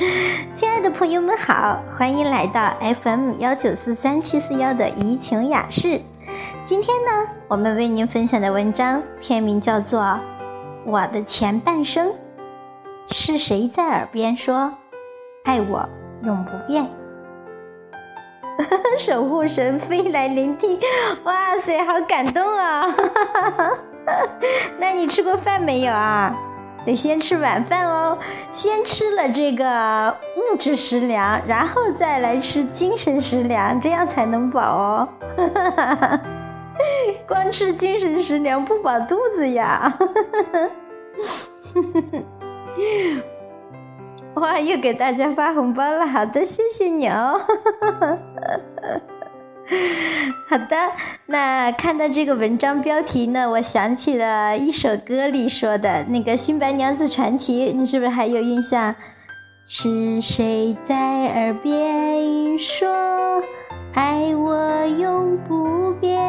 亲爱的朋友们好，欢迎来到 FM 幺九四三七四幺的怡情雅室。今天呢，我们为您分享的文章片名叫做《我的前半生》，是谁在耳边说“爱我永不变”？守护神飞来聆听，哇塞，好感动啊！那你吃过饭没有啊？得先吃晚饭哦，先吃了这个物质食粮，然后再来吃精神食粮，这样才能饱哦。光吃精神食粮不饱肚子呀。哇，又给大家发红包了，好的，谢谢你哦。好的，那看到这个文章标题呢，我想起了一首歌里说的那个《新白娘子传奇》，你是不是还有印象？是谁在耳边说爱我永不变？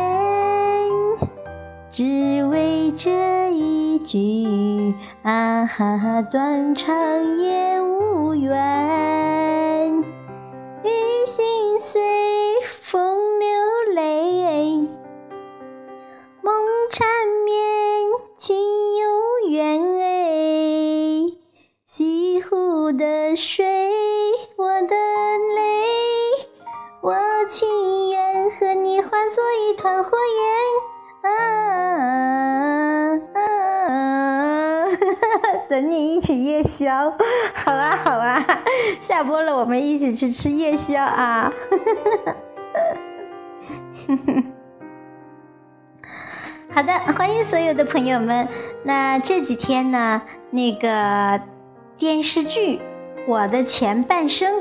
只为这一句啊哈，断肠也无缘，与心碎。风流泪，梦缠绵，情悠远哎。西湖的水，我的泪，我情愿和你化作一团火焰啊！等你一起夜宵，好啊好啊！下播了，我们一起去吃夜宵啊！哈哈 好的，欢迎所有的朋友们。那这几天呢，那个电视剧《我的前半生》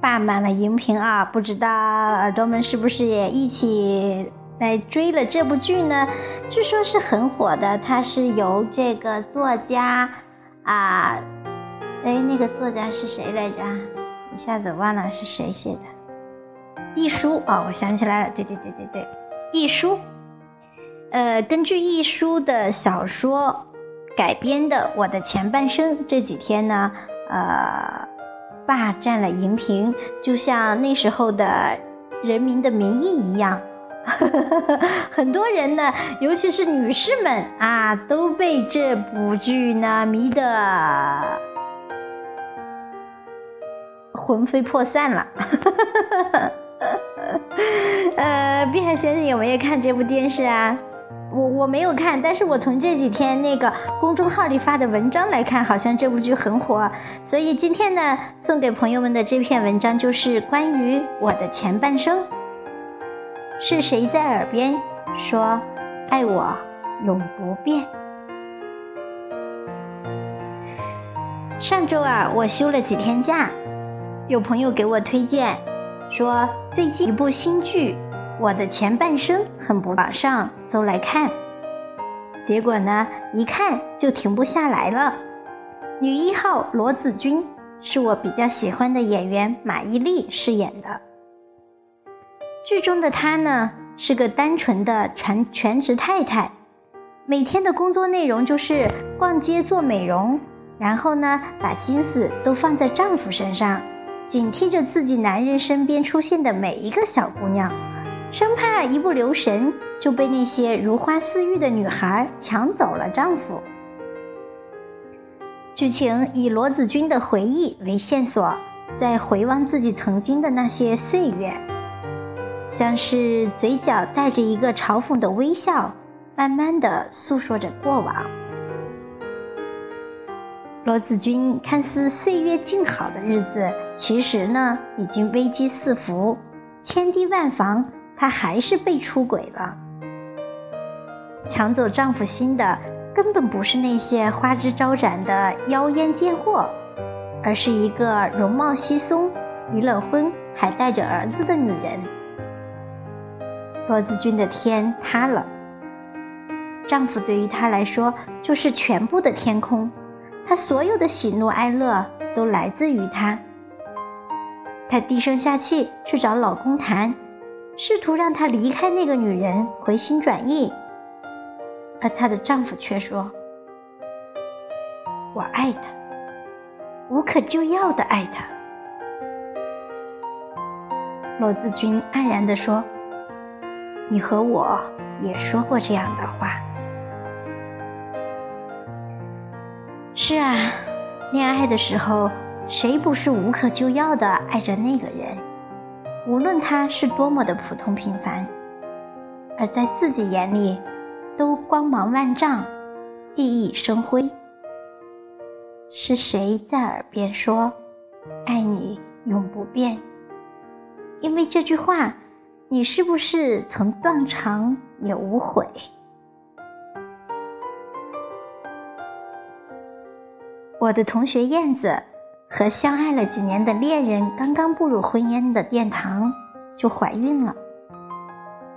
霸满了荧屏啊！不知道耳朵们是不是也一起来追了这部剧呢？据说是很火的，它是由这个作家啊，哎，那个作家是谁来着？一下子忘了是谁写的。一书啊，我想起来了，对对对对对，一书，呃，根据一书的小说改编的《我的前半生》，这几天呢，呃，霸占了荧屏，就像那时候的《人民的名义》一样，很多人呢，尤其是女士们啊，都被这部剧呢迷得魂飞魄散了。呃，碧海先生有没有看这部电视啊？我我没有看，但是我从这几天那个公众号里发的文章来看，好像这部剧很火。所以今天呢，送给朋友们的这篇文章就是关于我的前半生。是谁在耳边说爱我永不变？上周啊，我休了几天假，有朋友给我推荐。说最近一部新剧《我的前半生》很不网上都来看，结果呢一看就停不下来了。女一号罗子君是我比较喜欢的演员马伊琍饰演的。剧中的她呢是个单纯的全全职太太，每天的工作内容就是逛街做美容，然后呢把心思都放在丈夫身上。警惕着自己男人身边出现的每一个小姑娘，生怕一不留神就被那些如花似玉的女孩抢走了丈夫。剧情以罗子君的回忆为线索，在回望自己曾经的那些岁月，像是嘴角带着一个嘲讽的微笑，慢慢的诉说着过往。罗子君看似岁月静好的日子，其实呢已经危机四伏，千堤万防，她还是被出轨了。抢走丈夫心的根本不是那些花枝招展的妖艳贱货，而是一个容貌稀松、离了婚还带着儿子的女人。罗子君的天塌了，丈夫对于她来说就是全部的天空。他所有的喜怒哀乐都来自于他。她低声下气去找老公谈，试图让他离开那个女人，回心转意。而她的丈夫却说：“我爱她，无可救药的爱他。罗子君黯然地说：“你和我也说过这样的话。”是啊，恋爱的时候，谁不是无可救药的爱着那个人？无论他是多么的普通平凡，而在自己眼里，都光芒万丈，熠熠生辉。是谁在耳边说：“爱你永不变？”因为这句话，你是不是曾断肠也无悔？我的同学燕子和相爱了几年的恋人刚刚步入婚姻的殿堂，就怀孕了。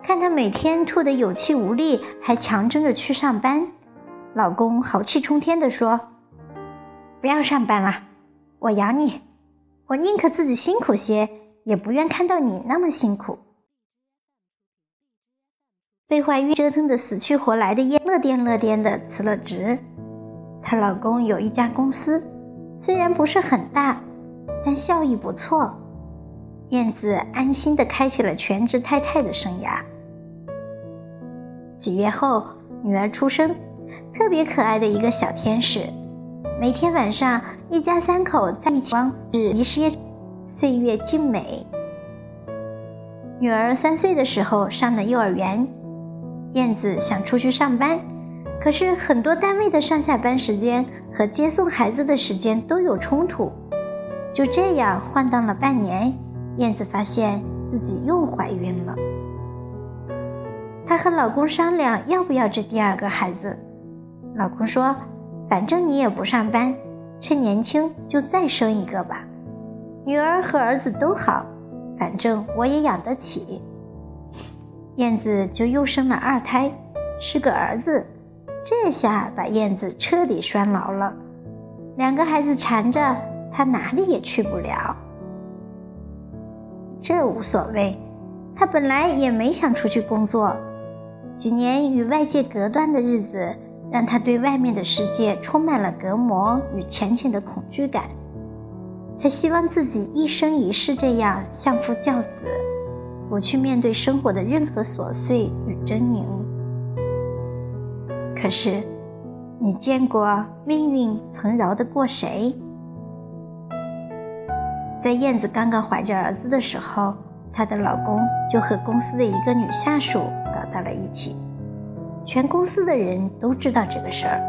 看她每天吐得有气无力，还强撑着去上班，老公豪气冲天地说：“不要上班了，我养你，我宁可自己辛苦些，也不愿看到你那么辛苦。”被怀孕折腾的死去活来的燕乐颠乐颠的辞了职。她老公有一家公司，虽然不是很大，但效益不错。燕子安心的开启了全职太太的生涯。几月后，女儿出生，特别可爱的一个小天使。每天晚上，一家三口在一起，是一些岁月静美。女儿三岁的时候上了幼儿园，燕子想出去上班。可是很多单位的上下班时间和接送孩子的时间都有冲突，就这样晃荡了半年，燕子发现自己又怀孕了。她和老公商量要不要这第二个孩子，老公说：“反正你也不上班，趁年轻就再生一个吧，女儿和儿子都好，反正我也养得起。”燕子就又生了二胎，是个儿子。这下把燕子彻底拴牢了，两个孩子缠着他，哪里也去不了。这无所谓，他本来也没想出去工作。几年与外界隔断的日子，让他对外面的世界充满了隔膜与浅浅的恐惧感。他希望自己一生一世这样相夫教子，不去面对生活的任何琐碎与狰狞。可是，你见过命运曾饶得过谁？在燕子刚刚怀着儿子的时候，她的老公就和公司的一个女下属搞到了一起，全公司的人都知道这个事儿，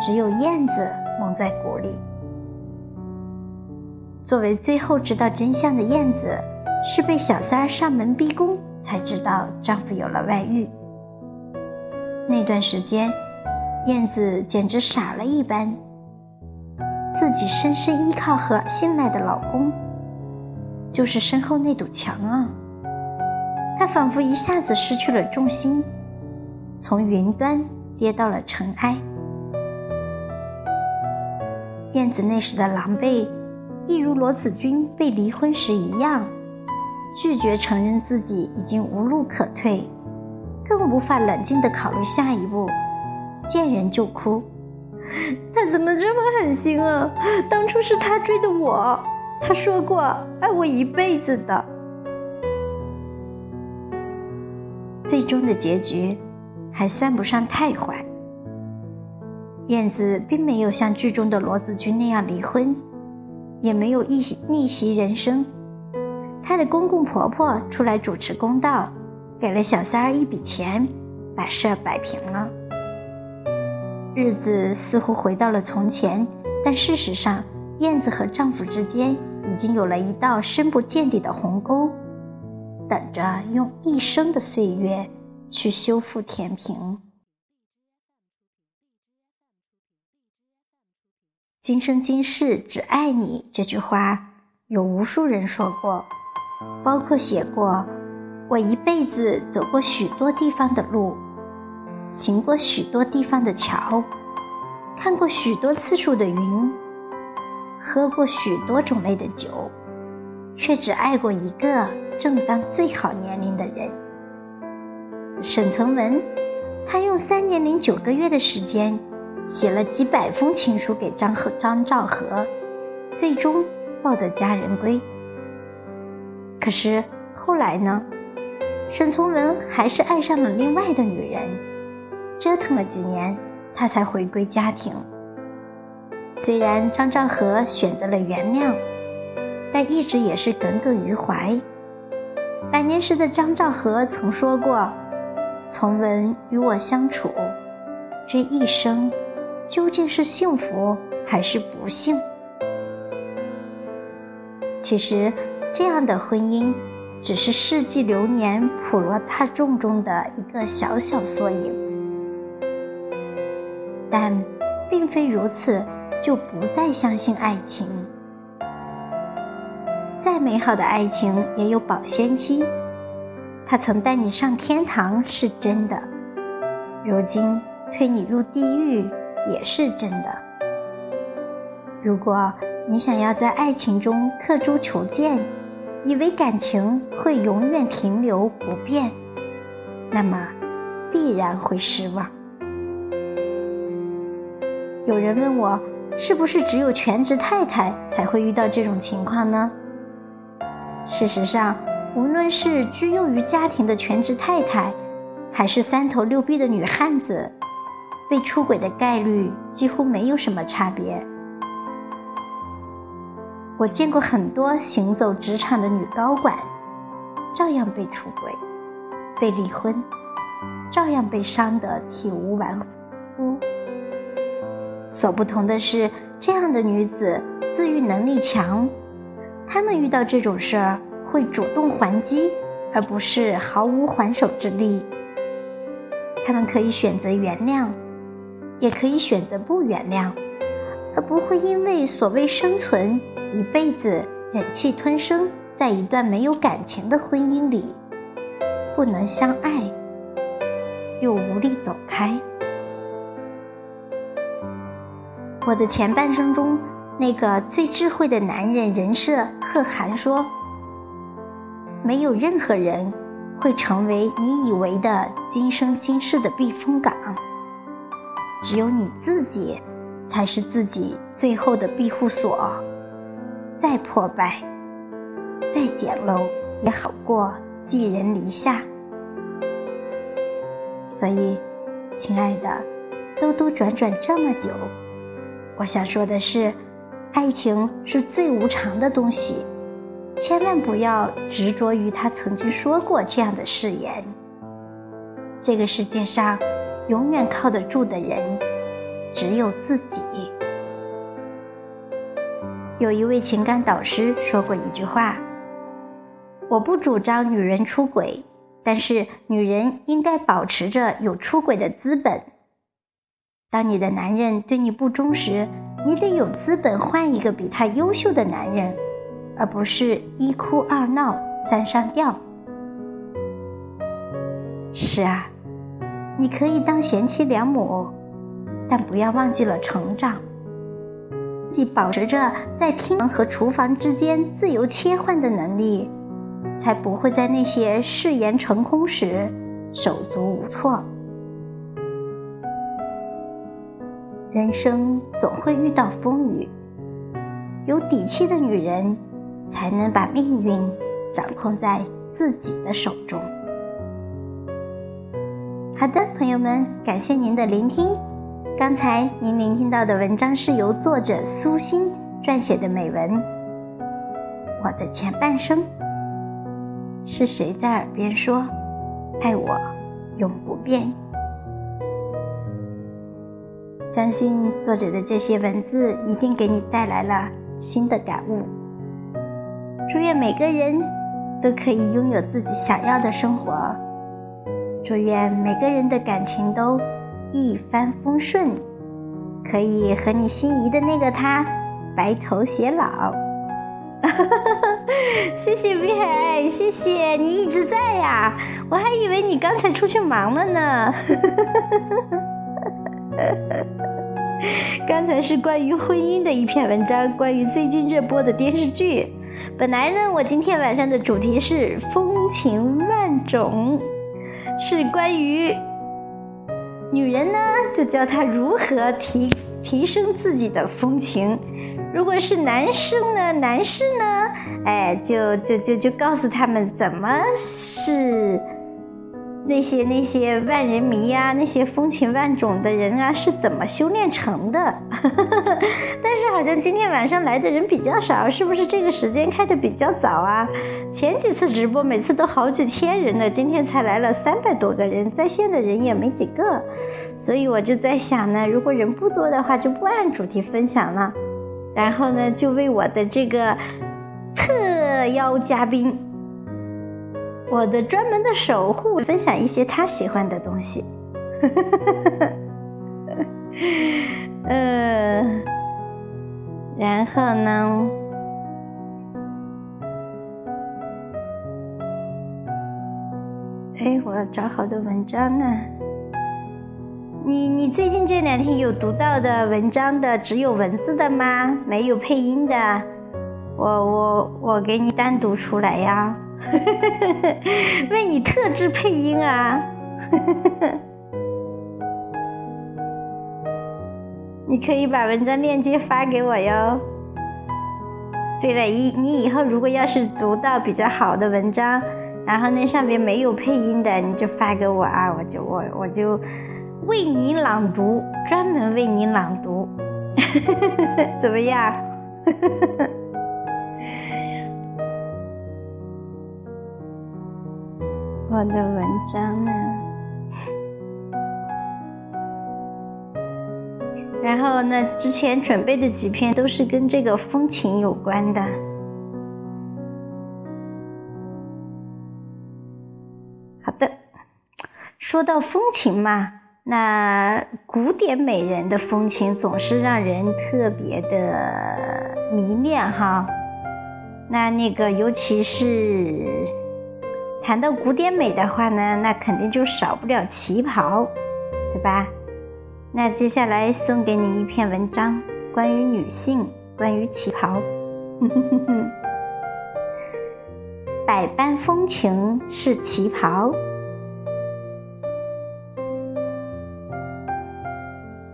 只有燕子蒙在鼓里。作为最后知道真相的燕子，是被小三儿上门逼宫才知道丈夫有了外遇。那段时间。燕子简直傻了一般，自己深深依靠和信赖的老公，就是身后那堵墙啊！她仿佛一下子失去了重心，从云端跌到了尘埃。燕子那时的狼狈，一如罗子君被离婚时一样，拒绝承认自己已经无路可退，更无法冷静地考虑下一步。见人就哭，他怎么这么狠心啊？当初是他追的我，他说过爱我一辈子的。最终的结局还算不上太坏。燕子并没有像剧中的罗子君那样离婚，也没有逆逆袭人生。她的公公婆婆出来主持公道，给了小三儿一笔钱，把事儿摆平了。日子似乎回到了从前，但事实上，燕子和丈夫之间已经有了一道深不见底的鸿沟，等着用一生的岁月去修复填平。今生今世只爱你这句话，有无数人说过，包括写过“我一辈子走过许多地方的路”。行过许多地方的桥，看过许多次数的云，喝过许多种类的酒，却只爱过一个正当最好年龄的人——沈从文。他用三年零九个月的时间，写了几百封情书给张和张兆和，最终抱得佳人归。可是后来呢？沈从文还是爱上了另外的女人，折腾了几年，他才回归家庭。虽然张兆和选择了原谅，但一直也是耿耿于怀。百年时的张兆和曾说过：“从文与我相处，这一生究竟是幸福还是不幸？”其实，这样的婚姻。只是世纪流年普罗大众中的一个小小缩影，但并非如此就不再相信爱情。再美好的爱情也有保鲜期，他曾带你上天堂是真的，如今推你入地狱也是真的。如果你想要在爱情中刻舟求剑，以为感情会永远停留不变，那么必然会失望。有人问我，是不是只有全职太太才会遇到这种情况呢？事实上，无论是居囿于家庭的全职太太，还是三头六臂的女汉子，被出轨的概率几乎没有什么差别。我见过很多行走职场的女高管，照样被出轨、被离婚，照样被伤得体无完肤。所不同的是，这样的女子自愈能力强，她们遇到这种事儿会主动还击，而不是毫无还手之力。她们可以选择原谅，也可以选择不原谅，而不会因为所谓生存。一辈子忍气吞声，在一段没有感情的婚姻里，不能相爱，又无力走开。我的前半生中，那个最智慧的男人人设贺涵说：“没有任何人会成为你以为的今生今世的避风港，只有你自己才是自己最后的庇护所。”再破败，再简陋，也好过寄人篱下。所以，亲爱的，兜兜转转这么久，我想说的是，爱情是最无常的东西，千万不要执着于他曾经说过这样的誓言。这个世界上，永远靠得住的人，只有自己。有一位情感导师说过一句话：“我不主张女人出轨，但是女人应该保持着有出轨的资本。当你的男人对你不忠时，你得有资本换一个比他优秀的男人，而不是一哭二闹三上吊。”是啊，你可以当贤妻良母，但不要忘记了成长。既保持着在厅和厨房之间自由切换的能力，才不会在那些誓言成空时手足无措。人生总会遇到风雨，有底气的女人才能把命运掌控在自己的手中。好的，朋友们，感谢您的聆听。刚才您聆听到的文章是由作者苏欣撰写的美文。我的前半生，是谁在耳边说“爱我永不变”？相信作者的这些文字一定给你带来了新的感悟。祝愿每个人都可以拥有自己想要的生活。祝愿每个人的感情都。一帆风顺，可以和你心仪的那个他白头偕老。谢谢碧海，谢谢你一直在呀，我还以为你刚才出去忙了呢。刚才是关于婚姻的一篇文章，关于最近热播的电视剧。本来呢，我今天晚上的主题是风情万种，是关于。女人呢，就教她如何提提升自己的风情，如果是男生呢，男士呢，哎，就就就就告诉他们怎么是。那些那些万人迷呀，那些风情万种的人啊，是怎么修炼成的？但是好像今天晚上来的人比较少，是不是这个时间开的比较早啊？前几次直播每次都好几千人呢，今天才来了三百多个人，在线的人也没几个，所以我就在想呢，如果人不多的话，就不按主题分享了，然后呢，就为我的这个特邀嘉宾。我的专门的守护，分享一些他喜欢的东西。呃，然后呢？哎，我要找好的文章呢。你你最近这两天有读到的文章的，只有文字的吗？没有配音的？我我我给你单独出来呀。为你特制配音啊！你可以把文章链接发给我哟。对了，一你以后如果要是读到比较好的文章，然后那上面没有配音的，你就发给我啊，我就我我就为你朗读，专门为你朗读，怎么样？我的文章呢？然后呢？之前准备的几篇都是跟这个风情有关的。好的，说到风情嘛，那古典美人的风情总是让人特别的迷恋哈。那那个，尤其是。谈到古典美的话呢，那肯定就少不了旗袍，对吧？那接下来送给你一篇文章，关于女性，关于旗袍。百般风情是旗袍，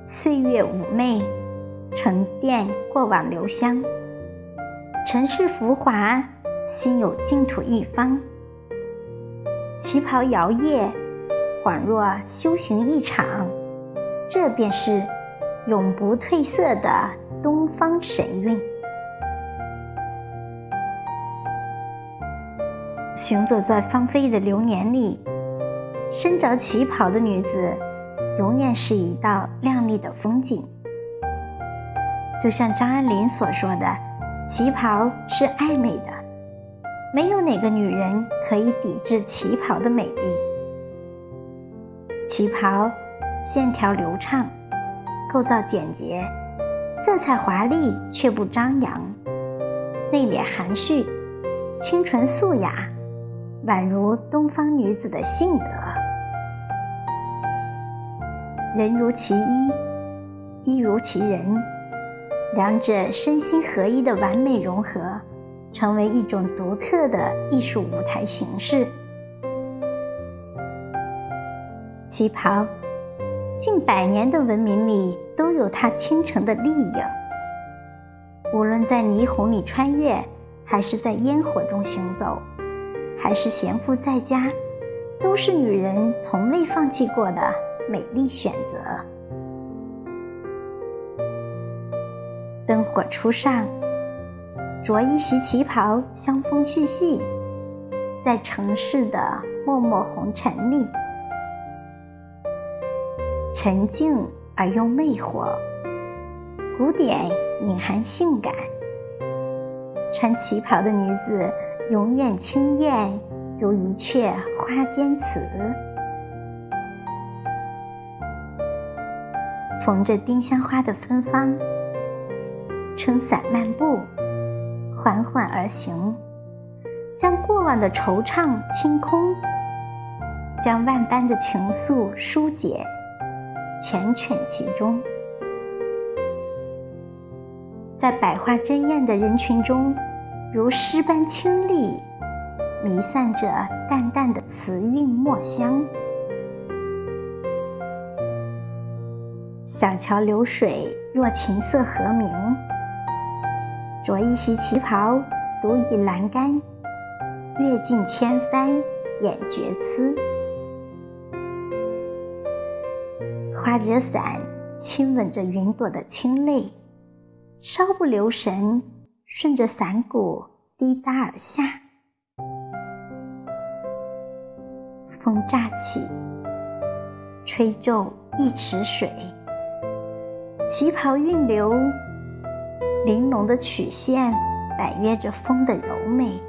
岁月妩媚，沉淀过往留香。尘世浮华，心有净土一方。旗袍摇曳，恍若修行一场，这便是永不褪色的东方神韵。行走在芳菲的流年里，身着旗袍的女子，永远是一道亮丽的风景。就像张爱玲所说的：“旗袍是爱美的。”没有哪个女人可以抵制旗袍的美丽。旗袍线条流畅，构造简洁，色彩华丽却不张扬，内敛含蓄，清纯素雅，宛如东方女子的性格。人如其衣，衣如其人，两者身心合一的完美融合。成为一种独特的艺术舞台形式。旗袍，近百年的文明里都有它倾城的丽影。无论在霓虹里穿越，还是在烟火中行走，还是闲赋在家，都是女人从未放弃过的美丽选择。灯火初上。着一袭旗袍，香风细细，在城市的默默红尘里，沉静而又魅惑，古典隐含性感。穿旗袍的女子永远清艳，如一阙花间词。缝着丁香花的芬芳，撑伞漫步。缓缓而行，将过往的惆怅清空，将万般的情愫疏解，缱绻其中。在百花争艳的人群中，如诗般清丽，弥散着淡淡的词韵墨香。小桥流水，若琴瑟和鸣。着一袭旗袍，独倚栏杆，阅尽千帆，眼绝疵。花折伞，亲吻着云朵的清泪，稍不留神，顺着伞骨滴答而下。风乍起，吹皱一池水。旗袍韵流，玲珑的曲线婉约着风的柔美。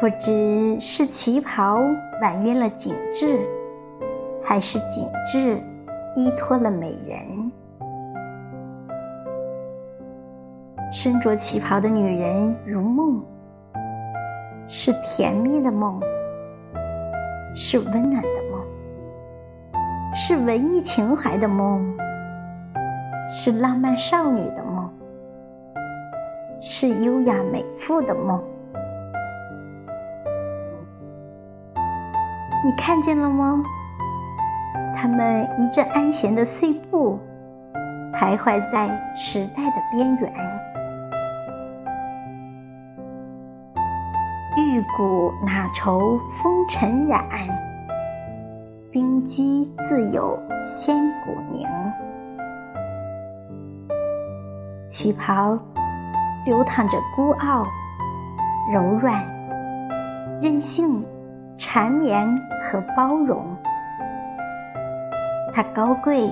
不知是旗袍婉约了景致，还是景致依托了美人。身着旗袍的女人如梦，是甜蜜的梦，是温暖的梦。是文艺情怀的梦，是浪漫少女的梦，是优雅美妇的梦。你看见了吗？他们一阵安闲的碎步，徘徊在时代的边缘。玉骨哪愁风尘染？冰肌自有仙骨凝，旗袍流淌着孤傲、柔软、任性、缠绵和包容。它高贵、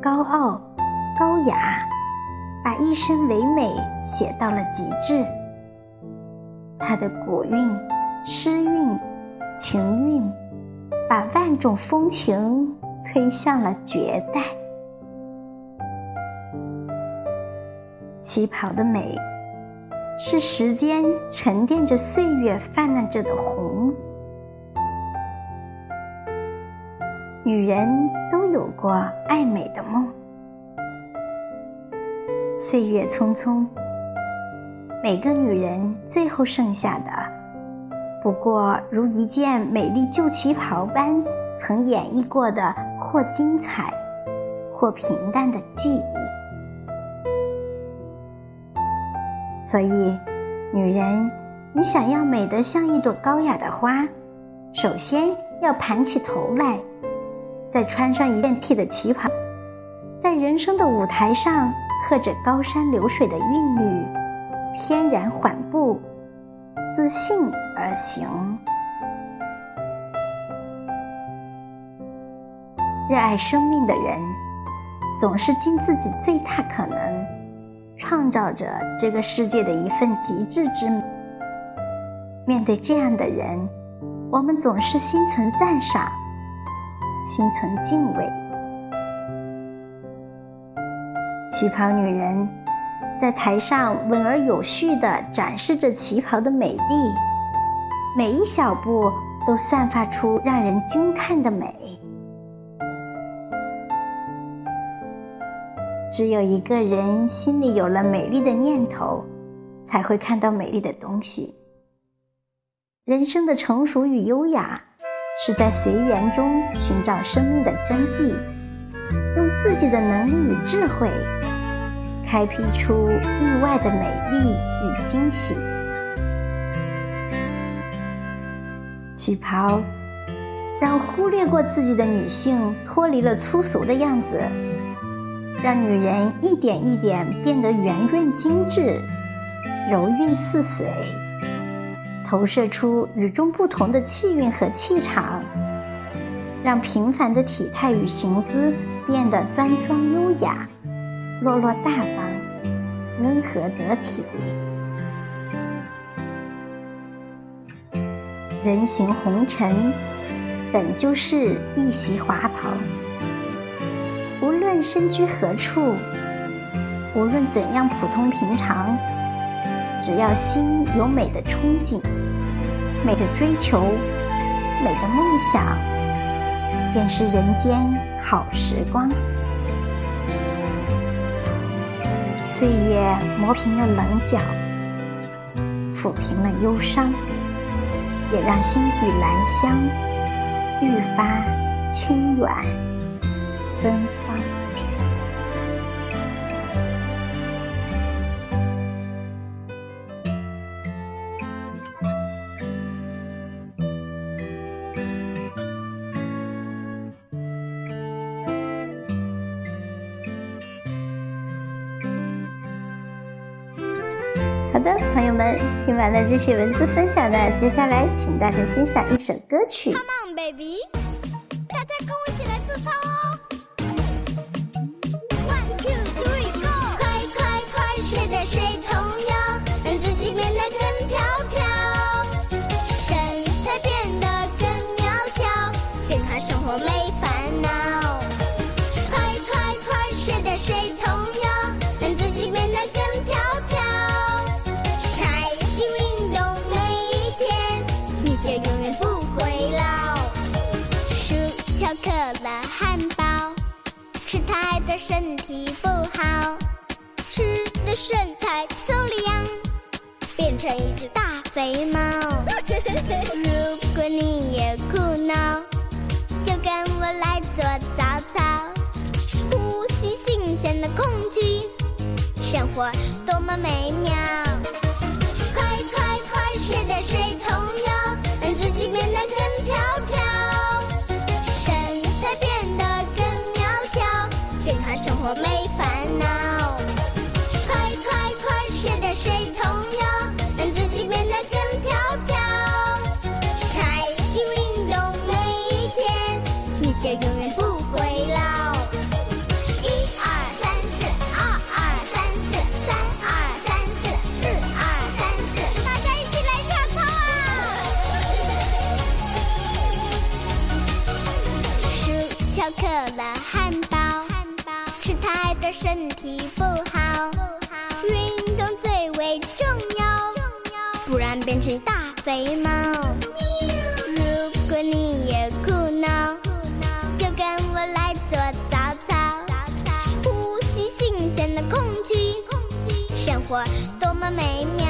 高傲、高雅，把一身唯美写到了极致。它的古韵、诗韵、情韵。把万种风情推向了绝代。旗袍的美，是时间沉淀着岁月泛滥着的红。女人都有过爱美的梦，岁月匆匆，每个女人最后剩下的。不过，如一件美丽旧旗袍般，曾演绎过的或精彩，或平淡的记忆。所以，女人，你想要美得像一朵高雅的花，首先要盘起头来，再穿上一件 T 的旗袍，在人生的舞台上，和着高山流水的韵律，翩然缓步，自信。而行，热爱生命的人，总是尽自己最大可能，创造着这个世界的一份极致之美。面对这样的人，我们总是心存赞赏，心存敬畏。旗袍女人在台上稳而有序地展示着旗袍的美丽。每一小步都散发出让人惊叹的美。只有一个人心里有了美丽的念头，才会看到美丽的东西。人生的成熟与优雅，是在随缘中寻找生命的真谛，用自己的能力与智慧，开辟出意外的美丽与惊喜。旗袍让忽略过自己的女性脱离了粗俗的样子，让女人一点一点变得圆润精致、柔韵似水，投射出与众不同的气韵和气场，让平凡的体态与行姿变得端庄优雅、落落大方、温和得体。人行红尘，本就是一袭华袍。身居何处，无论怎样普通平常，只要心有美的憧憬、美的追求、美的梦想，便是人间好时光。岁月磨平了棱角，抚平了忧伤。也让心底兰香愈发清远芬完了这些文字分享呢，接下来请大家欣赏一首歌曲。Come on, baby，大家跟我一起来做操哦。身材走了样变成一只大肥猫。如果你也苦恼就跟我来做早操呼吸新鲜的空气生活是多么美妙。快快快睡在水桶腰让自己变得更飘飘。身材变得更苗条健康生活美肥猫。如果你也苦恼，就跟我来做早操，呼吸新鲜的空气，生活是多么美妙。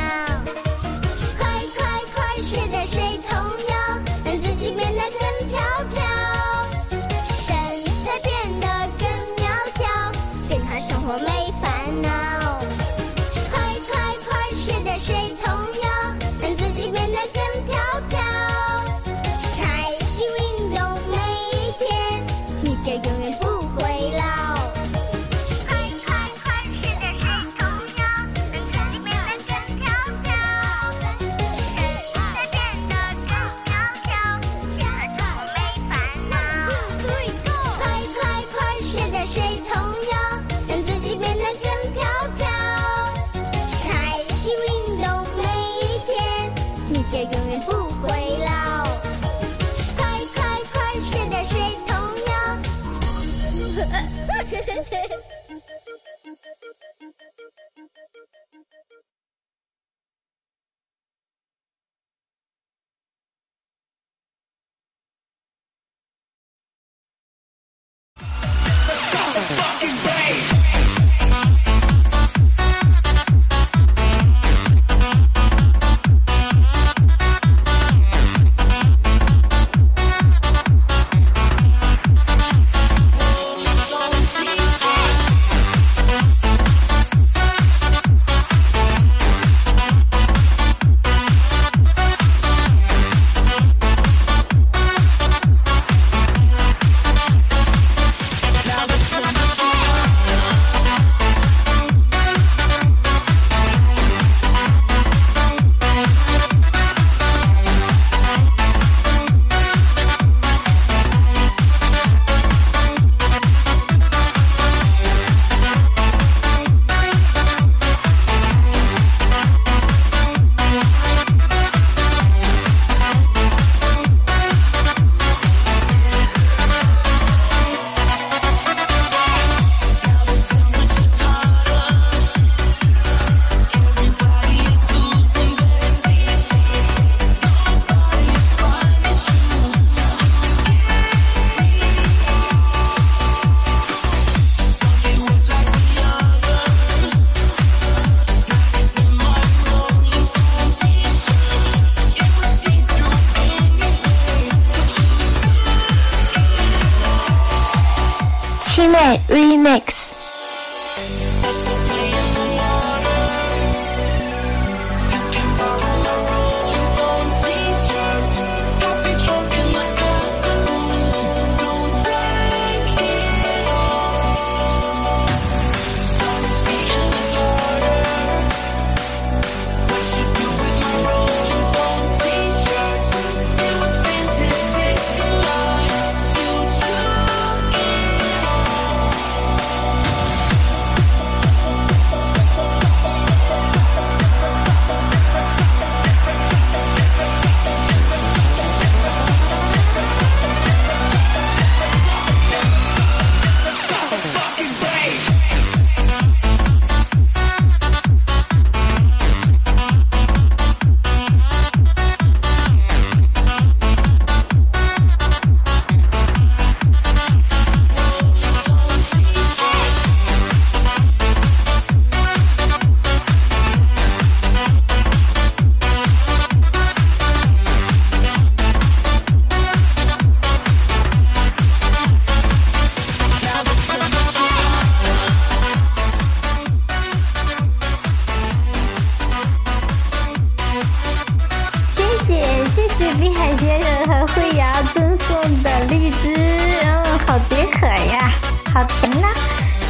好甜呐！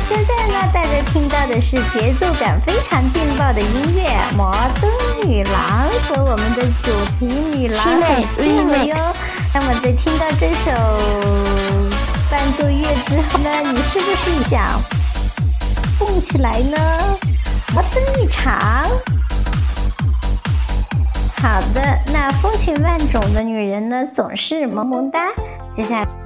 现在呢，大家听到的是节奏感非常劲爆的音乐《摩登女郎》和我们的主题女郎很近了哟。那么在听到这首伴奏乐之后呢，你是不是想蹦起来呢？摩登一场。好的，那风情万种的女人呢，总是萌萌哒。接下来。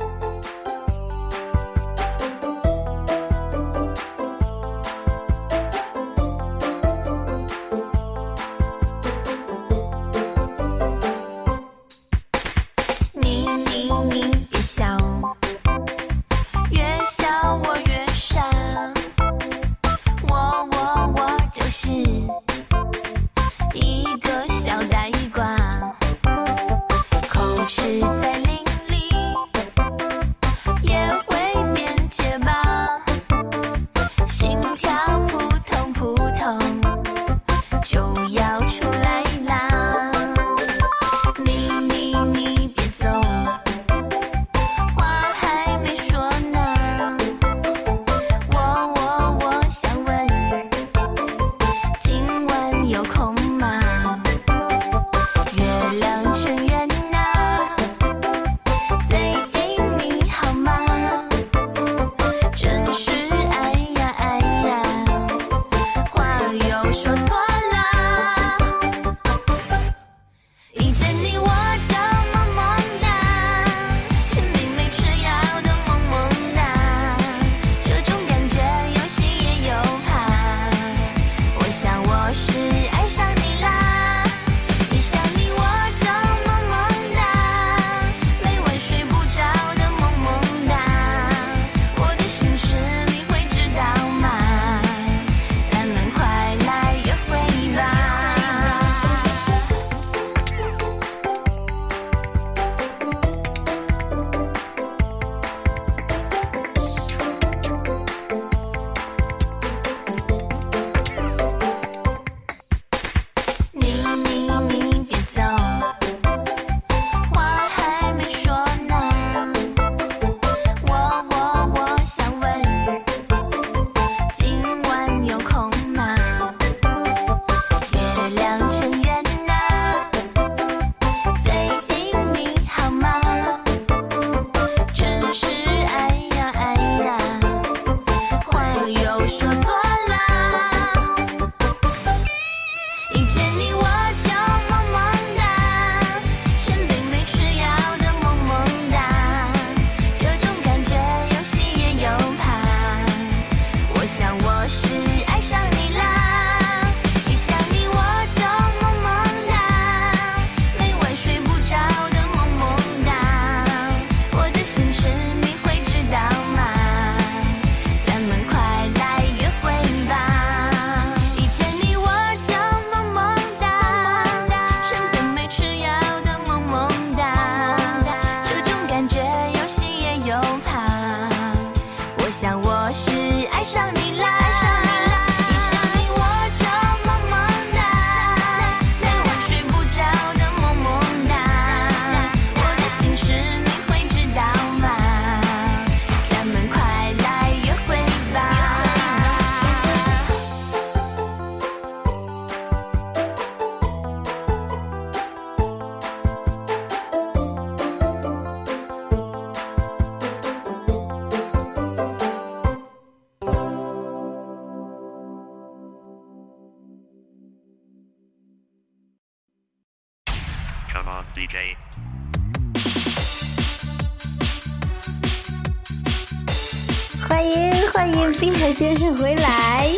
先生回来！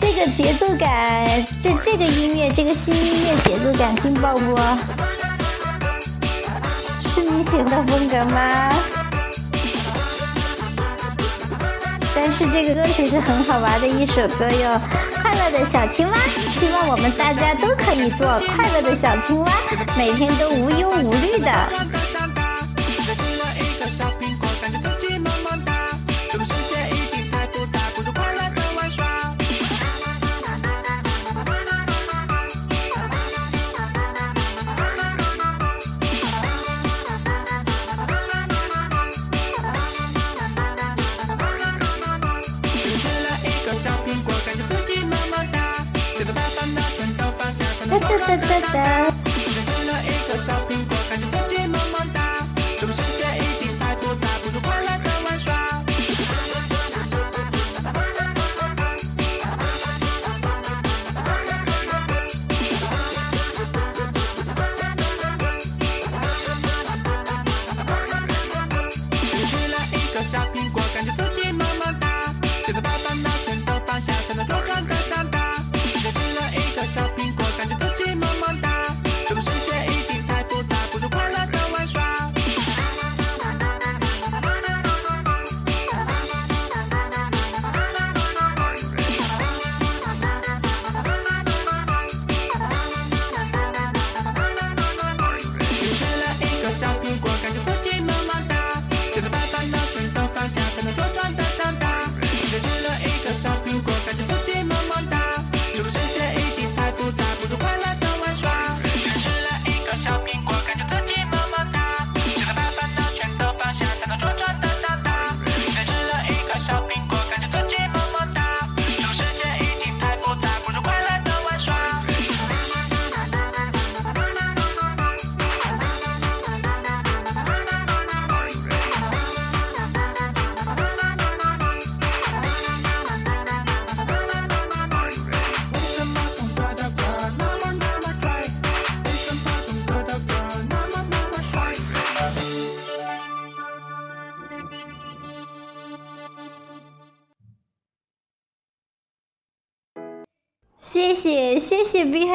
这个节奏感，这这个音乐，这个新音乐节奏感劲爆不？是你喜欢的风格吗？但是这个歌曲是很好玩的一首歌哟。快乐的小青蛙，希望我们大家都可以做快乐的小青蛙，每天都无忧无虑的。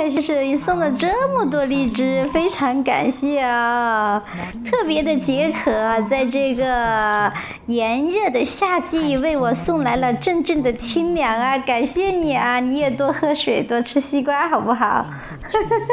谢谢你送了这么多荔枝。非常感谢啊特别的解渴在这个炎热的夏季为我送来了阵阵的清凉啊感谢你啊你也多喝水多吃西瓜好不好？呵呵呵